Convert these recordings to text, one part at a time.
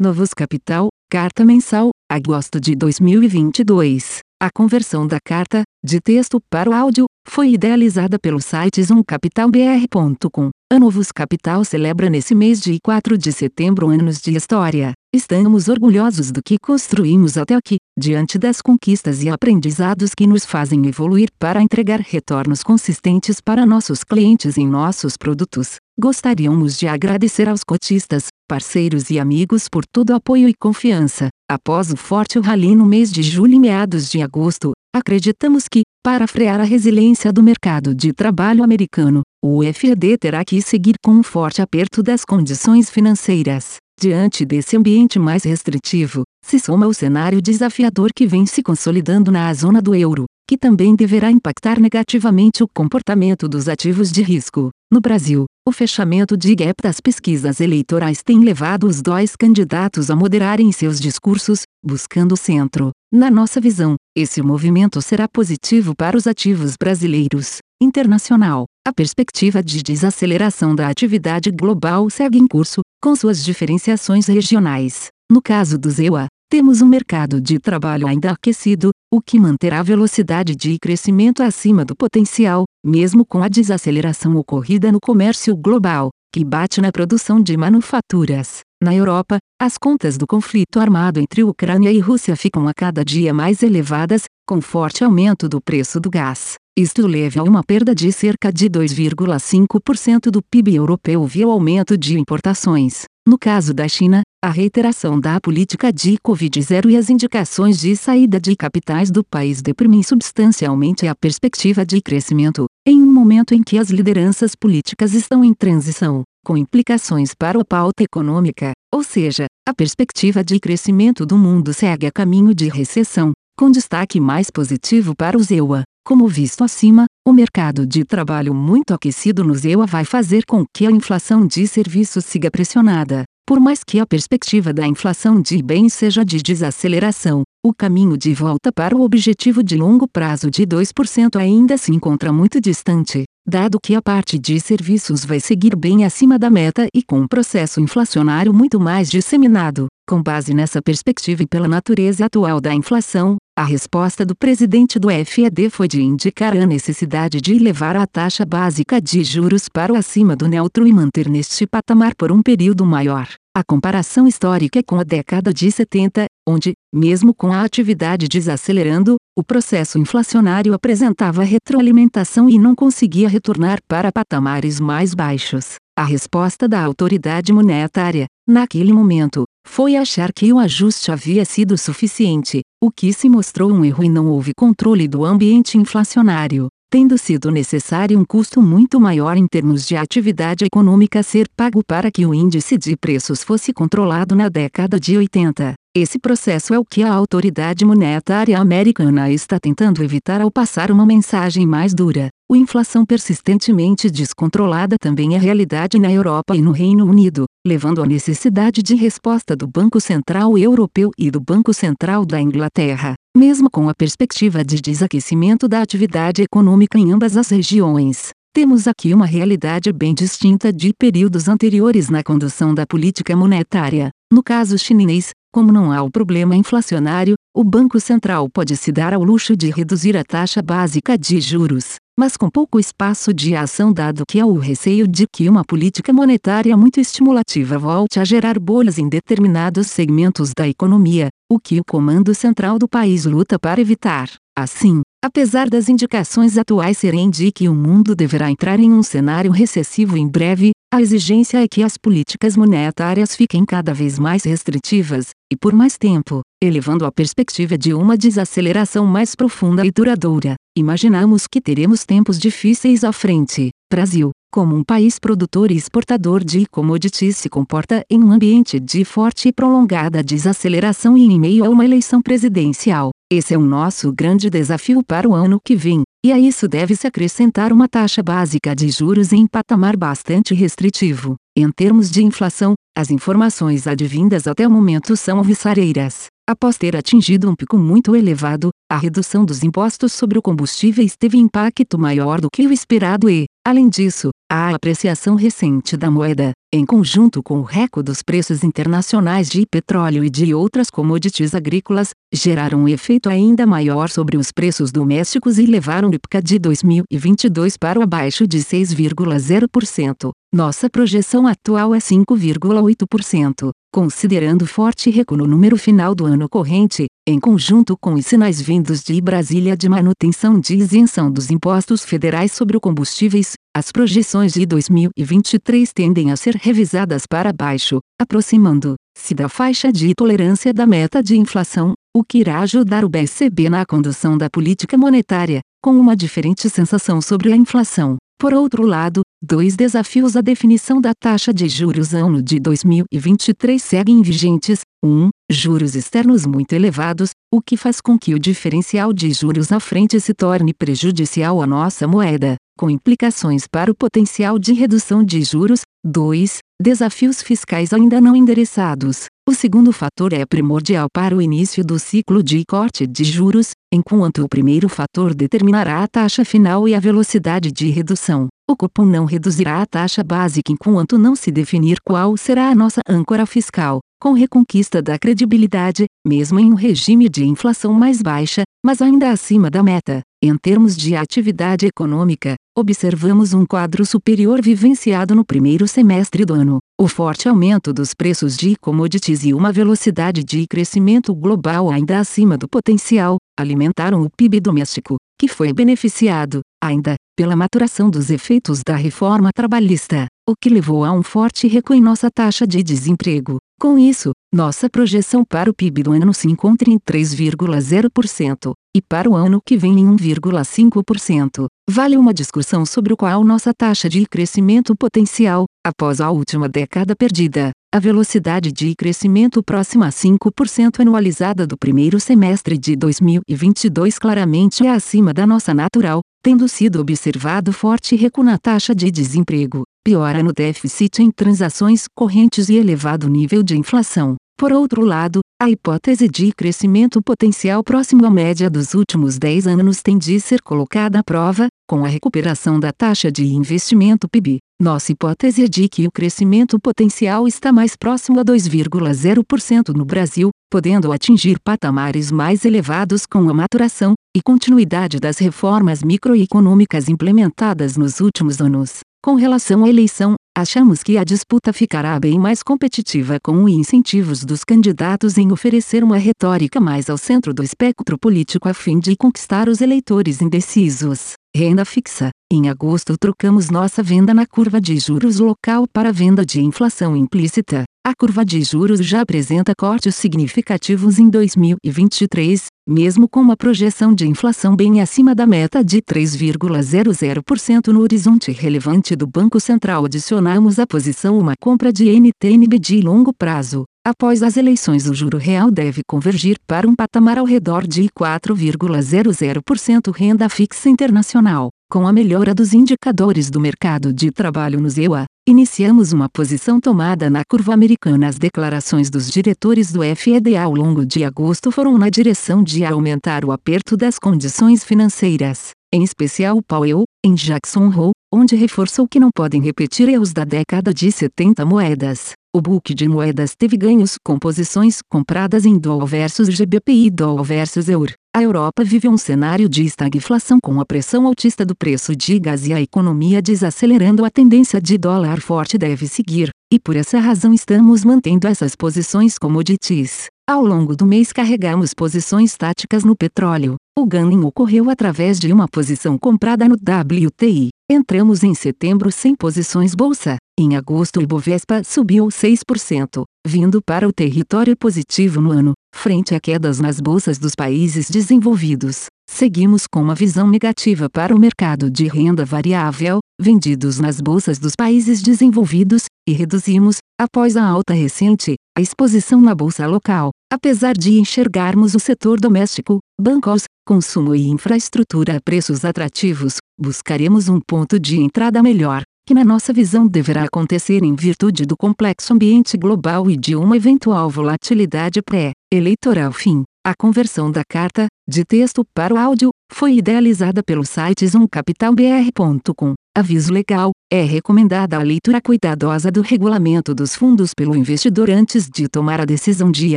Novos Capital, Carta Mensal, agosto de 2022. A conversão da carta, de texto para o áudio, foi idealizada pelo site zoomcapitalbr.com. A Novos Capital celebra nesse mês de 4 de setembro anos de história. Estamos orgulhosos do que construímos até aqui, diante das conquistas e aprendizados que nos fazem evoluir para entregar retornos consistentes para nossos clientes em nossos produtos. Gostaríamos de agradecer aos cotistas, parceiros e amigos por todo o apoio e confiança. Após o forte rally no mês de julho e meados de agosto, acreditamos que, para frear a resiliência do mercado de trabalho americano, o FED terá que seguir com um forte aperto das condições financeiras. Diante desse ambiente mais restritivo, se soma o cenário desafiador que vem se consolidando na zona do euro, que também deverá impactar negativamente o comportamento dos ativos de risco. No Brasil, o fechamento de gap das pesquisas eleitorais tem levado os dois candidatos a moderarem seus discursos, buscando o centro. Na nossa visão, esse movimento será positivo para os ativos brasileiros. Internacional, a perspectiva de desaceleração da atividade global segue em curso, com suas diferenciações regionais. No caso do ZEUA, temos um mercado de trabalho ainda aquecido, o que manterá a velocidade de crescimento acima do potencial, mesmo com a desaceleração ocorrida no comércio global, que bate na produção de manufaturas. Na Europa, as contas do conflito armado entre Ucrânia e Rússia ficam a cada dia mais elevadas, com forte aumento do preço do gás. Isto leva a uma perda de cerca de 2,5% do PIB europeu via o aumento de importações. No caso da China, a reiteração da política de Covid-0 e as indicações de saída de capitais do país deprimem substancialmente a perspectiva de crescimento, em um momento em que as lideranças políticas estão em transição, com implicações para a pauta econômica, ou seja, a perspectiva de crescimento do mundo segue a caminho de recessão, com destaque mais positivo para o ZEUA. Como visto acima, o mercado de trabalho muito aquecido no ZEUA vai fazer com que a inflação de serviços siga pressionada. Por mais que a perspectiva da inflação de bens seja de desaceleração, o caminho de volta para o objetivo de longo prazo de 2% ainda se encontra muito distante, dado que a parte de serviços vai seguir bem acima da meta e com um processo inflacionário muito mais disseminado. Com base nessa perspectiva e pela natureza atual da inflação, a resposta do presidente do FED foi de indicar a necessidade de elevar a taxa básica de juros para o acima do neutro e manter neste patamar por um período maior. A comparação histórica é com a década de 70, onde, mesmo com a atividade desacelerando, o processo inflacionário apresentava retroalimentação e não conseguia retornar para patamares mais baixos. A resposta da autoridade monetária, naquele momento, foi achar que o ajuste havia sido suficiente, o que se mostrou um erro e não houve controle do ambiente inflacionário, tendo sido necessário um custo muito maior em termos de atividade econômica ser pago para que o índice de preços fosse controlado na década de 80. Esse processo é o que a autoridade monetária americana está tentando evitar ao passar uma mensagem mais dura. A inflação persistentemente descontrolada também é realidade na Europa e no Reino Unido, levando à necessidade de resposta do Banco Central Europeu e do Banco Central da Inglaterra, mesmo com a perspectiva de desaquecimento da atividade econômica em ambas as regiões. Temos aqui uma realidade bem distinta de períodos anteriores na condução da política monetária. No caso chinês, como não há o problema inflacionário, o Banco Central pode se dar ao luxo de reduzir a taxa básica de juros, mas com pouco espaço de ação dado que há o receio de que uma política monetária muito estimulativa volte a gerar bolhas em determinados segmentos da economia, o que o comando central do país luta para evitar. Assim, apesar das indicações atuais serem de que o mundo deverá entrar em um cenário recessivo em breve, a exigência é que as políticas monetárias fiquem cada vez mais restritivas, e por mais tempo, elevando a perspectiva de uma desaceleração mais profunda e duradoura. Imaginamos que teremos tempos difíceis à frente. Brasil, como um país produtor e exportador de commodities, se comporta em um ambiente de forte e prolongada desaceleração e em meio a uma eleição presidencial. Esse é o nosso grande desafio para o ano que vem, e a isso deve-se acrescentar uma taxa básica de juros em patamar bastante restritivo. Em termos de inflação, as informações advindas até o momento são alvissareiras. Após ter atingido um pico muito elevado, a redução dos impostos sobre o combustíveis teve impacto maior do que o esperado e, além disso, a apreciação recente da moeda, em conjunto com o recorde dos preços internacionais de petróleo e de outras commodities agrícolas, geraram um efeito ainda maior sobre os preços domésticos e levaram o IPCA de 2022 para abaixo de 6,0%. Nossa projeção atual é 5,8%. Considerando forte recuo no número final do ano corrente, em conjunto com os sinais vindos de Brasília de manutenção de isenção dos impostos federais sobre combustíveis, as projeções de 2023 tendem a ser revisadas para baixo, aproximando-se da faixa de tolerância da meta de inflação, o que irá ajudar o BCB na condução da política monetária, com uma diferente sensação sobre a inflação. Por outro lado, dois desafios à definição da taxa de juros ano de 2023 seguem vigentes. 1. Um, juros externos muito elevados, o que faz com que o diferencial de juros à frente se torne prejudicial à nossa moeda, com implicações para o potencial de redução de juros. 2. Desafios fiscais ainda não endereçados. O segundo fator é primordial para o início do ciclo de corte de juros, enquanto o primeiro fator determinará a taxa final e a velocidade de redução. O cupom não reduzirá a taxa básica enquanto não se definir qual será a nossa âncora fiscal, com reconquista da credibilidade, mesmo em um regime de inflação mais baixa, mas ainda acima da meta. Em termos de atividade econômica, observamos um quadro superior vivenciado no primeiro semestre do ano. O forte aumento dos preços de commodities e uma velocidade de crescimento global ainda acima do potencial, alimentaram o PIB doméstico, que foi beneficiado, ainda, pela maturação dos efeitos da reforma trabalhista, o que levou a um forte recuo em nossa taxa de desemprego. Com isso, nossa projeção para o PIB do ano se encontra em 3,0%, e para o ano que vem em 1,5%. Vale uma discussão sobre qual nossa taxa de crescimento potencial, após a última década perdida. A velocidade de crescimento próxima a 5% anualizada do primeiro semestre de 2022 claramente é acima da nossa natural, tendo sido observado forte recuo na taxa de desemprego, piora no déficit em transações correntes e elevado nível de inflação. Por outro lado, a hipótese de crescimento potencial próximo à média dos últimos 10 anos tem de ser colocada à prova, com a recuperação da taxa de investimento PIB. Nossa hipótese é de que o crescimento potencial está mais próximo a 2,0% no Brasil, podendo atingir patamares mais elevados com a maturação e continuidade das reformas microeconômicas implementadas nos últimos anos. Com relação à eleição, achamos que a disputa ficará bem mais competitiva com os incentivos dos candidatos em oferecer uma retórica mais ao centro do espectro político a fim de conquistar os eleitores indecisos. Renda fixa. Em agosto trocamos nossa venda na curva de juros local para venda de inflação implícita. A curva de juros já apresenta cortes significativos em 2023, mesmo com uma projeção de inflação bem acima da meta de 3,00% no horizonte relevante do Banco Central. Adicionamos à posição uma compra de NTNB de longo prazo. Após as eleições, o juro real deve convergir para um patamar ao redor de 4,00% renda fixa internacional. Com a melhora dos indicadores do mercado de trabalho no EUA, iniciamos uma posição tomada na curva americana. As declarações dos diretores do FED ao longo de agosto foram na direção de aumentar o aperto das condições financeiras, em especial Powell, em Jackson Hole, onde reforçou que não podem repetir erros da década de 70 moedas. O book de moedas teve ganhos com posições compradas em dólar versus GBP e dólar versus euro. A Europa vive um cenário de estagflação com a pressão altista do preço de gás e a economia desacelerando a tendência de dólar forte deve seguir, e por essa razão estamos mantendo essas posições commodities. Ao longo do mês carregamos posições táticas no petróleo. O ganho ocorreu através de uma posição comprada no WTI. Entramos em setembro sem posições bolsa. Em agosto o Ibovespa subiu 6%, vindo para o território positivo no ano, frente a quedas nas bolsas dos países desenvolvidos. Seguimos com uma visão negativa para o mercado de renda variável, vendidos nas bolsas dos países desenvolvidos, e reduzimos, após a alta recente, a exposição na bolsa local. Apesar de enxergarmos o setor doméstico, bancos, consumo e infraestrutura a preços atrativos, buscaremos um ponto de entrada melhor, que na nossa visão deverá acontecer em virtude do complexo ambiente global e de uma eventual volatilidade pré-eleitoral fim. A conversão da carta, de texto para o áudio, foi idealizada pelo site zoomcapitalbr.com. Aviso legal: é recomendada a leitura cuidadosa do regulamento dos fundos pelo investidor antes de tomar a decisão de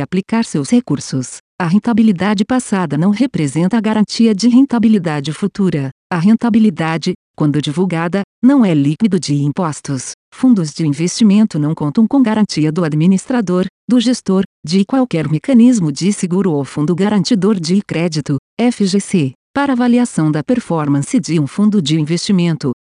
aplicar seus recursos. A rentabilidade passada não representa a garantia de rentabilidade futura. A rentabilidade, quando divulgada, não é líquido de impostos. Fundos de investimento não contam com garantia do administrador, do gestor, de qualquer mecanismo de seguro ou fundo garantidor de crédito, FGC. Para avaliação da performance de um fundo de investimento,